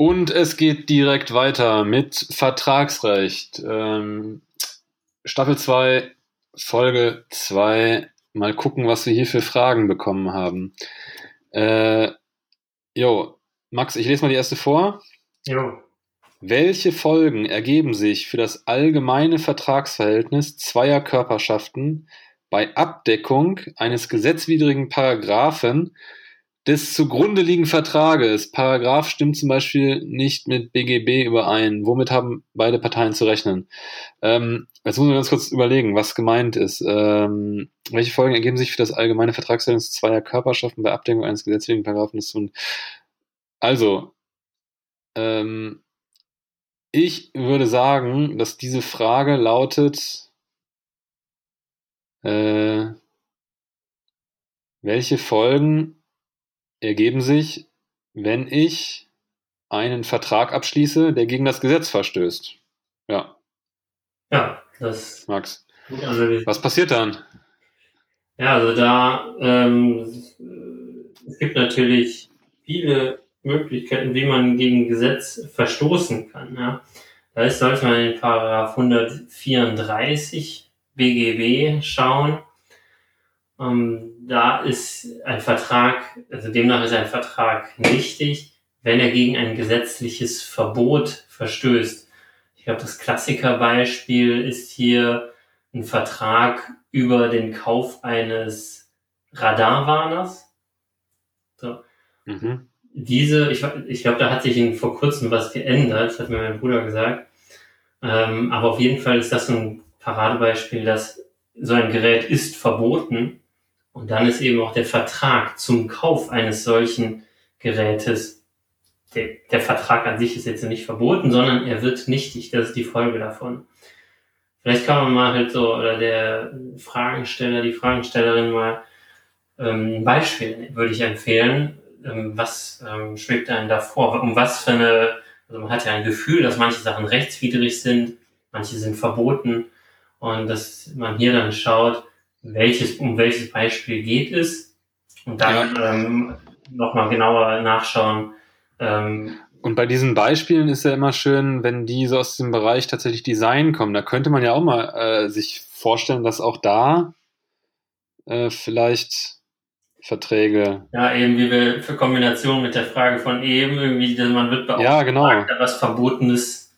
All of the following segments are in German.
Und es geht direkt weiter mit Vertragsrecht. Ähm, Staffel 2, Folge 2. Mal gucken, was wir hier für Fragen bekommen haben. Äh, jo, Max, ich lese mal die erste vor. Jo. Welche Folgen ergeben sich für das allgemeine Vertragsverhältnis zweier Körperschaften bei Abdeckung eines gesetzwidrigen Paragraphen des zugrunde liegenden Vertrages. Paragraph stimmt zum Beispiel nicht mit BGB überein. Womit haben beide Parteien zu rechnen? Ähm, jetzt muss man ganz kurz überlegen, was gemeint ist. Ähm, welche Folgen ergeben sich für das allgemeine Vertragsverhältnis zweier Körperschaften bei Abdeckung eines gesetzlichen Paragraphen des Also, ähm, ich würde sagen, dass diese Frage lautet, äh, welche Folgen ergeben sich, wenn ich einen Vertrag abschließe, der gegen das Gesetz verstößt. Ja. Ja, das. Max. Also, Was passiert dann? Ja, also da ähm, es gibt natürlich viele Möglichkeiten, wie man gegen Gesetz verstoßen kann. Ja. Da ist, sollte man in Paragraph 134 BGB schauen. Ähm, da ist ein Vertrag, also demnach ist ein Vertrag nichtig, wenn er gegen ein gesetzliches Verbot verstößt. Ich glaube, das Klassikerbeispiel ist hier ein Vertrag über den Kauf eines Radarwarners. So. Mhm. Diese, ich, ich glaube, da hat sich in, vor kurzem was geändert, hat mir mein Bruder gesagt. Ähm, aber auf jeden Fall ist das so ein Paradebeispiel, dass so ein Gerät ist verboten und dann ist eben auch der Vertrag zum Kauf eines solchen Gerätes. Der, der Vertrag an sich ist jetzt nicht verboten, sondern er wird nichtig. Das ist die Folge davon. Vielleicht kann man mal halt so, oder der Fragensteller, die Fragenstellerin mal ähm, ein Beispiel würde ich empfehlen. Ähm, was ähm, schwebt einem da vor? Um was für eine, also man hat ja ein Gefühl, dass manche Sachen rechtswidrig sind, manche sind verboten und dass man hier dann schaut, welches, um welches Beispiel geht es und dann ja. ähm, nochmal genauer nachschauen. Ähm, und bei diesen Beispielen ist ja immer schön, wenn die so aus dem Bereich tatsächlich Design kommen. Da könnte man ja auch mal äh, sich vorstellen, dass auch da äh, vielleicht Verträge. Ja, eben wie wir für Kombination mit der Frage von eben irgendwie, dass man wird beauftragt, ja, genau. was Verbotenes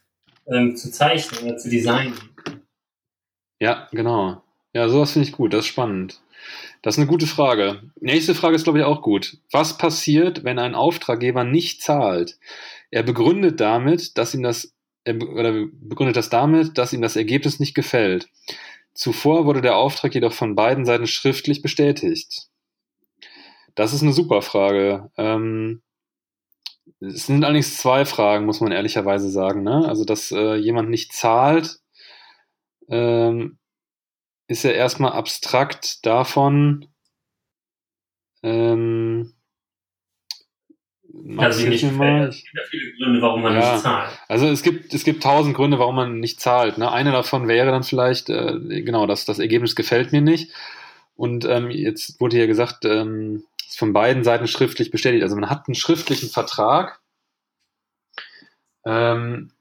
ähm, zu zeichnen oder zu designen. Ja, genau. Ja, sowas finde ich gut, das ist spannend. Das ist eine gute Frage. Nächste Frage ist, glaube ich, auch gut. Was passiert, wenn ein Auftraggeber nicht zahlt? Er begründet damit, dass ihm das, er, oder begründet das damit, dass ihm das Ergebnis nicht gefällt. Zuvor wurde der Auftrag jedoch von beiden Seiten schriftlich bestätigt. Das ist eine super Frage. Ähm, es sind allerdings zwei Fragen, muss man ehrlicherweise sagen. Ne? Also, dass äh, jemand nicht zahlt, ähm, ist ja erstmal abstrakt davon, ähm, also nicht mal. Es gibt ja viele Gründe, warum man ja, nicht zahlt. Also es gibt, es gibt tausend Gründe, warum man nicht zahlt. Ne? Eine davon wäre dann vielleicht, äh, genau, dass das Ergebnis gefällt mir nicht. Und ähm, jetzt wurde hier gesagt, ähm, ist von beiden Seiten schriftlich bestätigt. Also man hat einen schriftlichen Vertrag. Ähm,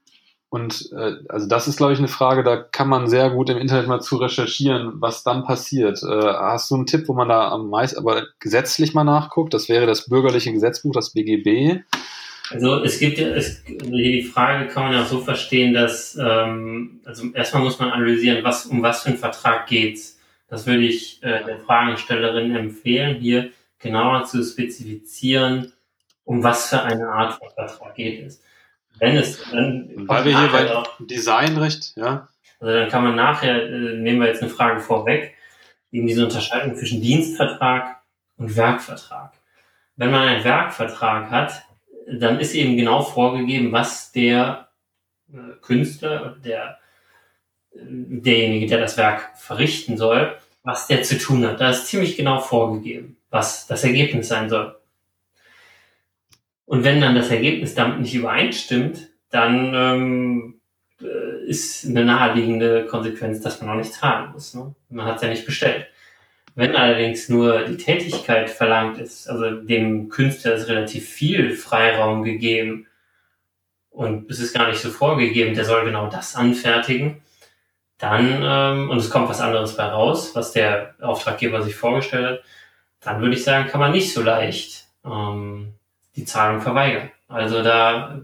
und äh, also das ist, glaube ich, eine Frage, da kann man sehr gut im Internet mal zu recherchieren, was dann passiert. Äh, hast du einen Tipp, wo man da am meisten, aber gesetzlich mal nachguckt? Das wäre das bürgerliche Gesetzbuch, das BGB. Also es gibt ja, es, die Frage kann man ja auch so verstehen, dass ähm, also erstmal muss man analysieren, was um was für einen Vertrag geht's. Das würde ich äh, der Fragestellerin empfehlen, hier genauer zu spezifizieren, um was für eine Art von Vertrag geht es. Wenn es dann Weil wir hier bei auch, Designrecht, ja. Also dann kann man nachher, äh, nehmen wir jetzt eine Frage vorweg, eben diese Unterscheidung zwischen Dienstvertrag und Werkvertrag. Wenn man einen Werkvertrag hat, dann ist eben genau vorgegeben, was der äh, Künstler, der, äh, derjenige, der das Werk verrichten soll, was der zu tun hat. Da ist ziemlich genau vorgegeben, was das Ergebnis sein soll. Und wenn dann das Ergebnis damit nicht übereinstimmt, dann ähm, äh, ist eine naheliegende Konsequenz, dass man auch nicht zahlen muss. Ne? Man hat es ja nicht bestellt. Wenn allerdings nur die Tätigkeit verlangt ist, also dem Künstler ist relativ viel Freiraum gegeben, und es ist gar nicht so vorgegeben, der soll genau das anfertigen, dann, ähm, und es kommt was anderes bei raus, was der Auftraggeber sich vorgestellt hat, dann würde ich sagen, kann man nicht so leicht ähm, die Zahlung verweigern. Also da äh,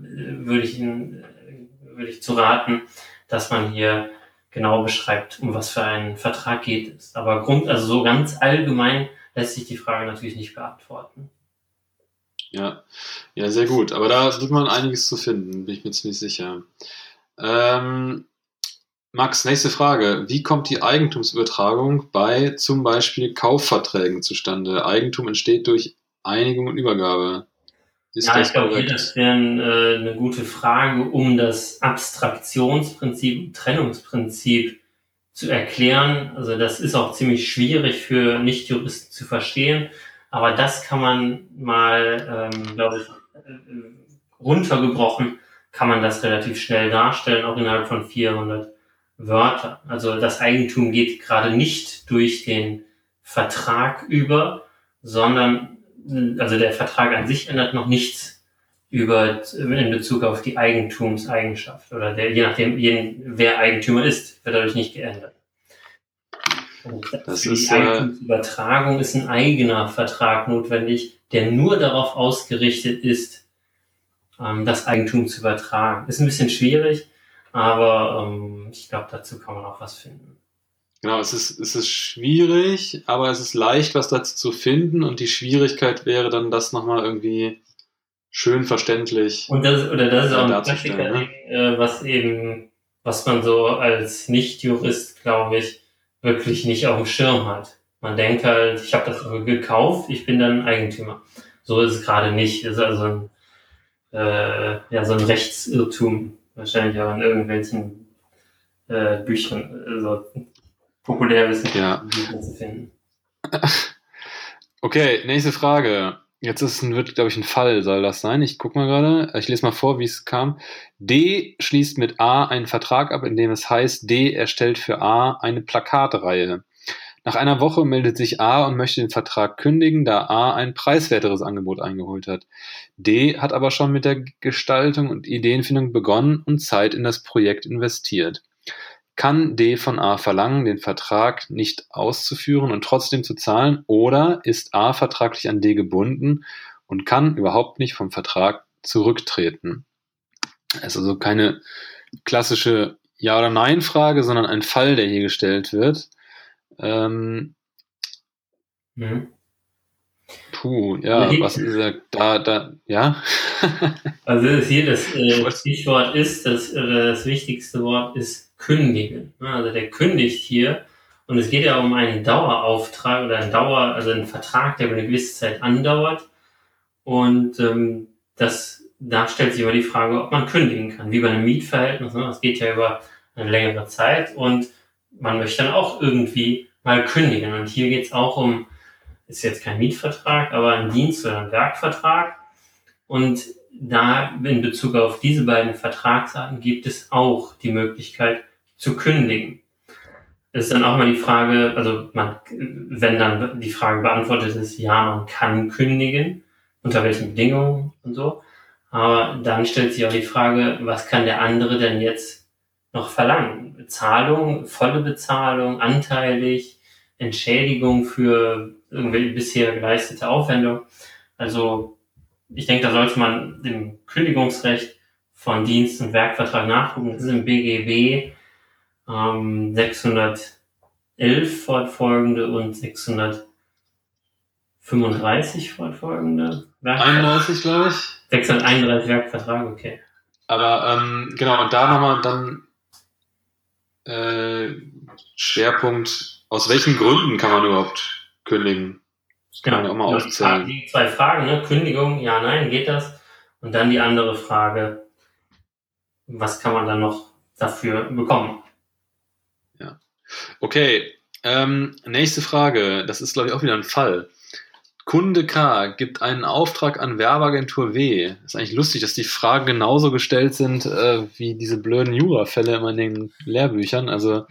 würde ich, Ihnen, äh, würde ich zu raten, dass man hier genau beschreibt, um was für einen Vertrag geht es. Aber Grund, also so ganz allgemein lässt sich die Frage natürlich nicht beantworten. Ja, ja, sehr gut. Aber da wird man einiges zu finden, bin ich mir ziemlich sicher. Ähm, Max, nächste Frage. Wie kommt die Eigentumsübertragung bei zum Beispiel Kaufverträgen zustande? Eigentum entsteht durch Einigung und Übergabe. Ist ja, ich glaube, das wäre äh, eine gute Frage, um das Abstraktionsprinzip Trennungsprinzip zu erklären. Also das ist auch ziemlich schwierig für Nichtjuristen zu verstehen, aber das kann man mal, ähm, glaube ich, äh, runtergebrochen, kann man das relativ schnell darstellen, auch innerhalb von 400 Wörtern. Also das Eigentum geht gerade nicht durch den Vertrag über, sondern also der Vertrag an sich ändert noch nichts über in Bezug auf die Eigentumseigenschaft oder der, je nachdem, je, wer Eigentümer ist, wird dadurch nicht geändert. Und das für ist, die Eigentumsübertragung ist ein eigener Vertrag notwendig, der nur darauf ausgerichtet ist, ähm, das Eigentum zu übertragen. Ist ein bisschen schwierig, aber ähm, ich glaube, dazu kann man auch was finden. Genau, es ist, es ist schwierig, aber es ist leicht, was dazu zu finden und die Schwierigkeit wäre dann, das nochmal irgendwie schön verständlich. Und das, oder das ist auch ein Klassiker, ne? äh, was eben, was man so als Nicht-Jurist, glaube ich, wirklich nicht auf dem Schirm hat. Man denkt halt, ich habe das gekauft, ich bin dann Eigentümer. So ist es gerade nicht. Ist also ein, äh, ja, so ein Rechtsirrtum, wahrscheinlich auch in irgendwelchen äh, Büchern. Also Populärwissen ja. zu finden. Okay, nächste Frage. Jetzt ist ein, wird, glaube ich, ein Fall, soll das sein? Ich gucke mal gerade. Ich lese mal vor, wie es kam. D schließt mit A einen Vertrag ab, in dem es heißt, D erstellt für A eine Plakatreihe. Nach einer Woche meldet sich A und möchte den Vertrag kündigen, da A ein preiswerteres Angebot eingeholt hat. D hat aber schon mit der Gestaltung und Ideenfindung begonnen und Zeit in das Projekt investiert kann D von A verlangen, den Vertrag nicht auszuführen und trotzdem zu zahlen, oder ist A vertraglich an D gebunden und kann überhaupt nicht vom Vertrag zurücktreten? Es ist also keine klassische Ja- oder Nein-Frage, sondern ein Fall, der hier gestellt wird. Ähm, mhm. Puh, ja, was ist er da, da, ja? also hier das äh, Stichwort ist, das, äh, das wichtigste Wort ist kündigen. Also der kündigt hier und es geht ja um einen Dauerauftrag oder einen Dauer, also einen Vertrag, der über eine gewisse Zeit andauert. Und ähm, das, da stellt sich immer die Frage, ob man kündigen kann, wie bei einem Mietverhältnis. Ne? Das geht ja über eine längere Zeit und man möchte dann auch irgendwie mal kündigen. Und hier geht es auch um, ist jetzt kein Mietvertrag, aber ein Dienst- oder ein Werkvertrag. Und da in Bezug auf diese beiden Vertragsarten gibt es auch die Möglichkeit, zu kündigen. Ist dann auch mal die Frage, also man, wenn dann die Frage beantwortet ist, ja, man kann kündigen, unter welchen Bedingungen und so. Aber dann stellt sich auch die Frage, was kann der andere denn jetzt noch verlangen? Bezahlung, volle Bezahlung, anteilig, Entschädigung für irgendwie bisher geleistete Aufwendung. Also ich denke, da sollte man dem Kündigungsrecht von Dienst- und Werkvertrag nachgucken. Das ist im BGB ähm, 611 fortfolgende und 635 fortfolgende. 31, glaube ich. 631 Werkvertrag, okay. Aber ähm, genau, und da nochmal dann äh, Schwerpunkt, aus welchen Gründen kann man überhaupt kündigen? Das kann genau. man ja auch mal aufzählen. Die zwei Fragen, ne? Kündigung, ja, nein, geht das? Und dann die andere Frage, was kann man dann noch dafür bekommen? Okay, ähm, nächste Frage. Das ist, glaube ich, auch wieder ein Fall. Kunde K gibt einen Auftrag an Werbeagentur W. ist eigentlich lustig, dass die Fragen genauso gestellt sind äh, wie diese blöden Jura-Fälle immer in den Lehrbüchern. Also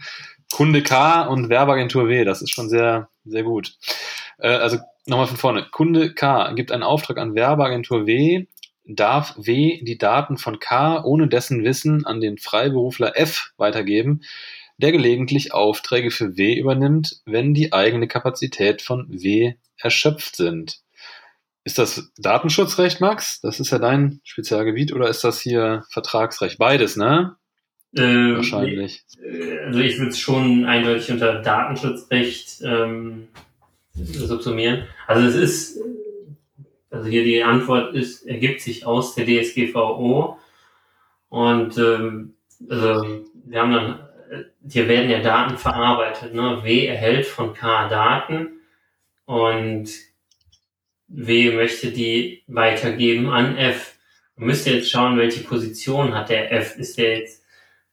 Kunde K und Werbeagentur W, das ist schon sehr, sehr gut. Äh, also nochmal von vorne. Kunde K gibt einen Auftrag an Werbeagentur W, darf W die Daten von K ohne dessen Wissen an den Freiberufler F weitergeben, der gelegentlich Aufträge für W übernimmt, wenn die eigene Kapazität von W erschöpft sind. Ist das Datenschutzrecht, Max? Das ist ja dein Spezialgebiet oder ist das hier Vertragsrecht? Beides, ne? Ähm, Wahrscheinlich. äh, Also ich würde es schon eindeutig unter Datenschutzrecht ähm, subsumieren. Also es ist, also hier die Antwort ist, ergibt sich aus der DSGVO und ähm, also wir haben dann, hier werden ja Daten verarbeitet. Ne? W erhält von K Daten und W möchte die weitergeben an F. Man müsste jetzt schauen, welche Position hat der F. Ist der jetzt,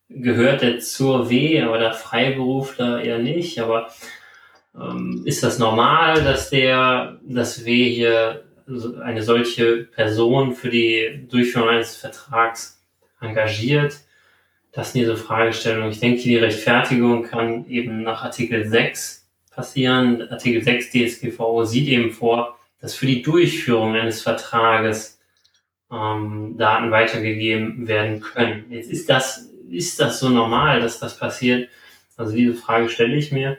gehört der zur W, aber der Freiberufler eher nicht, aber ähm, ist das normal, dass der, dass W hier eine solche Person für die Durchführung eines Vertrags engagiert? Das sind diese Fragestellungen. Ich denke, die Rechtfertigung kann eben nach Artikel 6 passieren. Artikel 6 DSGVO sieht eben vor, dass für die Durchführung eines Vertrages ähm, Daten weitergegeben werden können. Jetzt ist das, ist das so normal, dass das passiert? Also diese Frage stelle ich mir.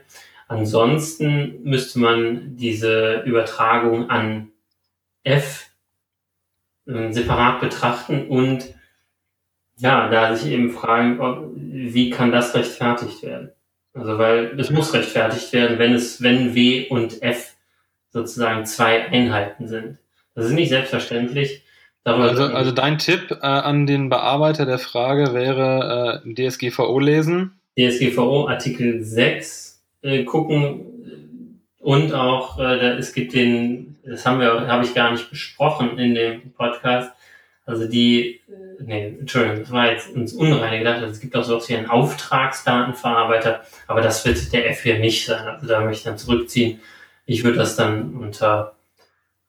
Ansonsten müsste man diese Übertragung an F äh, separat betrachten und ja, da sich eben fragen, ob, wie kann das rechtfertigt werden? Also weil es muss rechtfertigt werden, wenn es, wenn W und F sozusagen zwei Einheiten sind. Das ist nicht selbstverständlich. Also, also dein Tipp äh, an den Bearbeiter der Frage wäre äh, DSGVO lesen. DSGVO Artikel 6 äh, gucken und auch, äh, da, es gibt den, das haben wir, habe ich gar nicht besprochen in dem Podcast, also die, äh, nee, Entschuldigung, das war jetzt ins Unreine gedacht, also es gibt auch sowas wie einen Auftragsdatenverarbeiter, aber das wird der F hier nicht sein, also da möchte ich dann zurückziehen. Ich würde das dann unter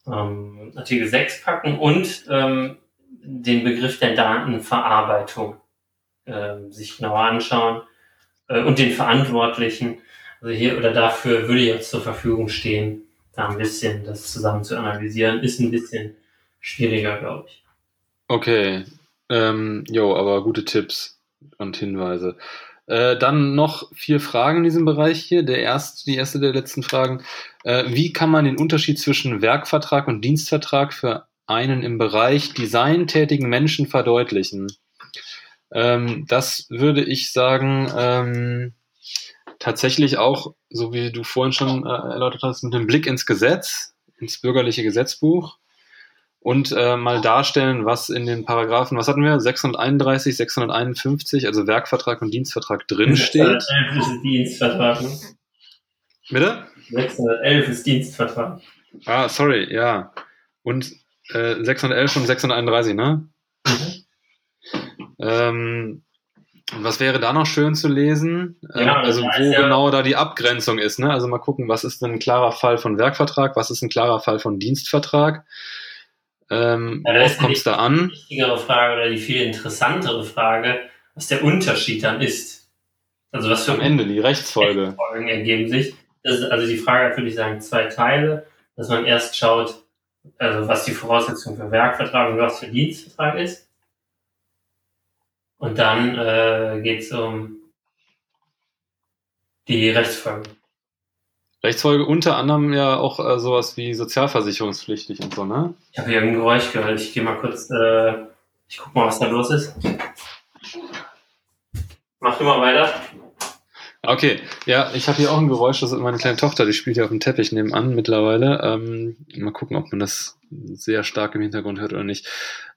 ähm, Artikel 6 packen und ähm, den Begriff der Datenverarbeitung ähm, sich genauer anschauen äh, und den Verantwortlichen. Also hier oder dafür würde jetzt zur Verfügung stehen, da ein bisschen das zusammen zu analysieren, ist ein bisschen schwieriger, glaube ich. Okay. Ähm, jo, aber gute Tipps und Hinweise. Äh, dann noch vier Fragen in diesem Bereich hier. Der erste, die erste der letzten Fragen. Äh, wie kann man den Unterschied zwischen Werkvertrag und Dienstvertrag für einen im Bereich Design tätigen Menschen verdeutlichen? Ähm, das würde ich sagen, ähm, tatsächlich auch, so wie du vorhin schon äh, erläutert hast, mit einem Blick ins Gesetz, ins bürgerliche Gesetzbuch und äh, mal darstellen, was in den Paragraphen, was hatten wir, 631, 651, also Werkvertrag und Dienstvertrag drin steht. 611 ist Dienstvertrag. Ne? Bitte? 611 ist Dienstvertrag. Ah, sorry, ja. Und äh, 611 und 631, ne? Ähm, was wäre da noch schön zu lesen? Ja, ähm, also wo ja- genau da die Abgrenzung ist. Ne? Also mal gucken, was ist denn ein klarer Fall von Werkvertrag, was ist ein klarer Fall von Dienstvertrag? Ähm, Ja, da worauf kommt es da an? Die wichtigere Frage oder die viel interessantere Frage, was der Unterschied dann ist. Also was für Am Ende die Rechtsfolge. Folgen ergeben sich. Das ist also die Frage hat, würde ich sagen, zwei Teile, dass man erst schaut, also was die Voraussetzung für Werkvertrag und was für Dienstvertrag ist. Und dann äh, geht es um die Rechtsfolgen. Rechtsfolge unter anderem ja auch äh, sowas wie sozialversicherungspflichtig und so, ne? Ich habe hier ein Geräusch gehört. Ich gehe mal kurz, äh, ich guck mal, was da los ist. Mach du mal weiter. Okay, ja, ich habe hier auch ein Geräusch, das ist meine kleine Tochter, die spielt hier auf dem Teppich nebenan mittlerweile. Ähm, mal gucken, ob man das sehr stark im Hintergrund hört oder nicht.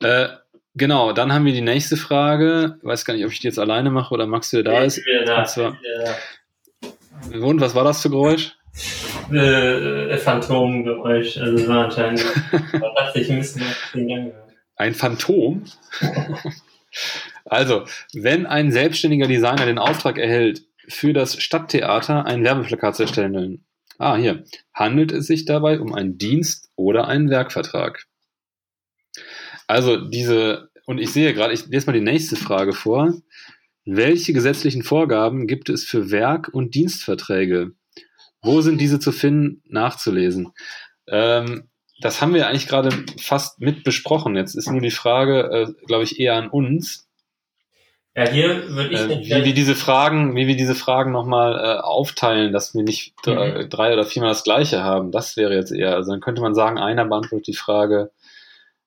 Äh, genau, dann haben wir die nächste Frage. Weiß gar nicht, ob ich die jetzt alleine mache oder Max wieder da Ich ist. wieder da. Und zwar- Ich bin wieder da. Und was war das für Geräusch? Äh, Phantomgeräusch. Also es war anscheinend. Man dachte, ich müsste noch den Gang hören. Ein Phantom? also, wenn ein selbstständiger Designer den Auftrag erhält, für das Stadttheater ein Werbeplakat zu erstellen. Ah, hier. Handelt es sich dabei um einen Dienst oder einen Werkvertrag? Also diese, und ich sehe gerade, ich lese mal die nächste Frage vor. Welche gesetzlichen Vorgaben gibt es für Werk- und Dienstverträge? Wo sind diese zu finden, nachzulesen? Ähm, das haben wir eigentlich gerade fast mit besprochen. Jetzt ist nur die Frage, äh, glaube ich, eher an uns. Ja, hier würde ich äh, wie wir diese Fragen, wie wir diese Fragen nochmal äh, aufteilen, dass wir nicht mhm. drei oder viermal das gleiche haben. Das wäre jetzt eher, also dann könnte man sagen, einer beantwortet die Frage,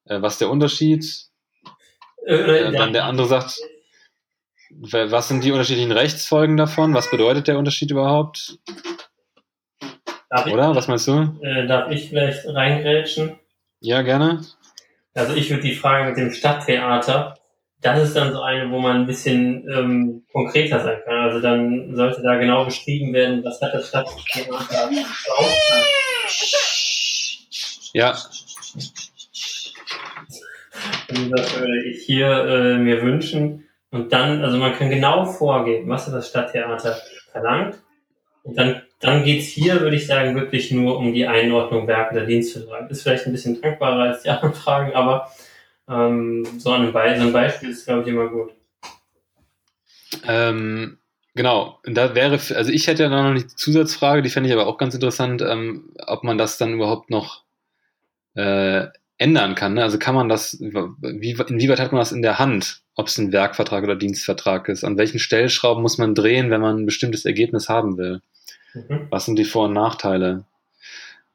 äh, was der Unterschied? Äh, äh dann der andere sagt, was sind die unterschiedlichen Rechtsfolgen davon? Was bedeutet der Unterschied überhaupt? Darf Oder? Ich, was meinst du? Äh, darf ich vielleicht reingrätschen? Ja, gerne. Also ich würde die Frage mit dem Stadttheater, das ist dann so eine, wo man ein bisschen ähm, konkreter sein kann. Also dann sollte da genau beschrieben werden, was hat das Stadttheater drauf. Ja. Das würde ich hier äh, mir wünschen. Und dann, also man kann genau vorgeben, was das Stadttheater verlangt. Und dann dann geht's hier, würde ich sagen, wirklich nur um die Einordnung Werke der Dienstvertrag. Ist vielleicht ein bisschen dankbarer als die anderen Fragen, aber ähm, so, ein Be so ein Beispiel ist, glaube ich, immer gut. Ähm, genau, da wäre, also ich hätte ja noch die Zusatzfrage, die fände ich aber auch ganz interessant, ähm, ob man das dann überhaupt noch äh, ändern kann. Ne? Also kann man das, wie, inwieweit hat man das in der Hand, ob es ein Werkvertrag oder Dienstvertrag ist? An welchen Stellschrauben muss man drehen, wenn man ein bestimmtes Ergebnis haben will? Mhm. Was sind die Vor- und Nachteile?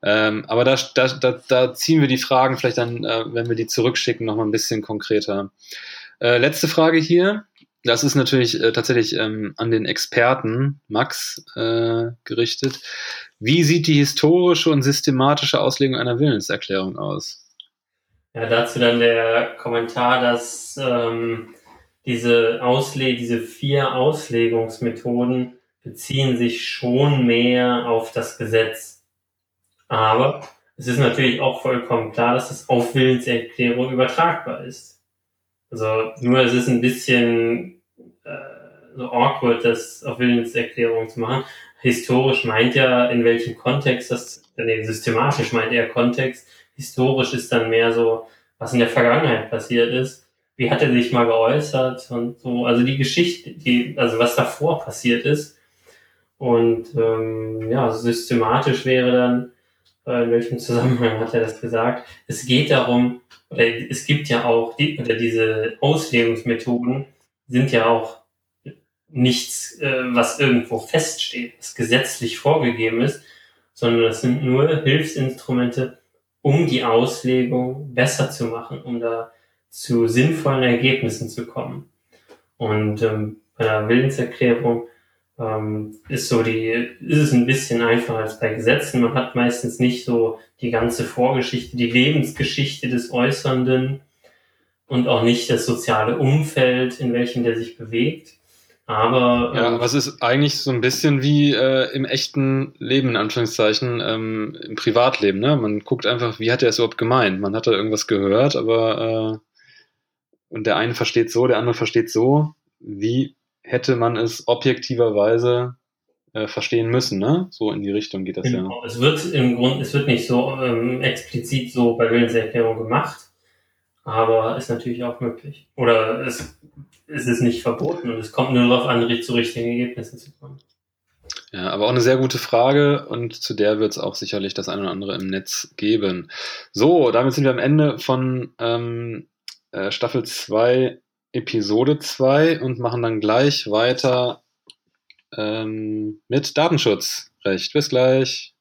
Ähm, aber da, da, da, da ziehen wir die Fragen vielleicht dann, äh, wenn wir die zurückschicken, nochmal ein bisschen konkreter. Äh, letzte Frage hier. Das ist natürlich äh, tatsächlich ähm, an den Experten Max äh, gerichtet. Wie sieht die historische und systematische Auslegung einer Willenserklärung aus? Ja, dazu dann der Kommentar, dass ähm, diese Ausle diese vier Auslegungsmethoden beziehen sich schon mehr auf das Gesetz. Aber es ist natürlich auch vollkommen klar, dass das auf Willenserklärung übertragbar ist. Also nur es ist ein bisschen äh, so awkward, das auf Willenserklärung zu machen. Historisch meint ja, in welchem Kontext das, nee, systematisch meint er Kontext. Historisch ist dann mehr so, was in der Vergangenheit passiert ist. Wie hat er sich mal geäußert und so. Also die Geschichte, die, also was davor passiert ist, und ähm, ja, systematisch wäre dann, äh, in welchem Zusammenhang hat er das gesagt? Es geht darum, oder es gibt ja auch, die, oder diese Auslegungsmethoden sind ja auch nichts, äh, was irgendwo feststeht, was gesetzlich vorgegeben ist, sondern das sind nur Hilfsinstrumente, um die Auslegung besser zu machen, um da zu sinnvollen Ergebnissen zu kommen. Und ähm, bei der Willenserklärung ähm, ist so die, ist es ein bisschen einfacher als bei Gesetzen. Man hat meistens nicht so die ganze Vorgeschichte, die Lebensgeschichte des Äußernden und auch nicht das soziale Umfeld, in welchem der sich bewegt. Aber ja, ähm, was ist eigentlich so ein bisschen wie äh, im echten Leben in Anführungszeichen ähm, im Privatleben. Ne? Man guckt einfach, wie hat er es überhaupt gemeint? Man hat da irgendwas gehört, aber äh, und der eine versteht so, der andere versteht so. Wie hätte man es objektiverweise äh, verstehen müssen, ne? So in die Richtung geht das genau. ja. Es wird im Grund, es wird nicht so ähm, explizit so bei Willenserklärung gemacht, aber ist natürlich auch möglich. Oder es, es ist nicht verboten und es kommt nur darauf an, zu richtigen Ergebnissen zu kommen. Ja, aber auch eine sehr gute Frage und zu der wird es auch sicherlich das eine oder andere im Netz geben. So, damit sind wir am Ende von ähm, äh, Staffel 2 Episode 2 und machen dann gleich weiter ähm, mit Datenschutzrecht. Bis gleich.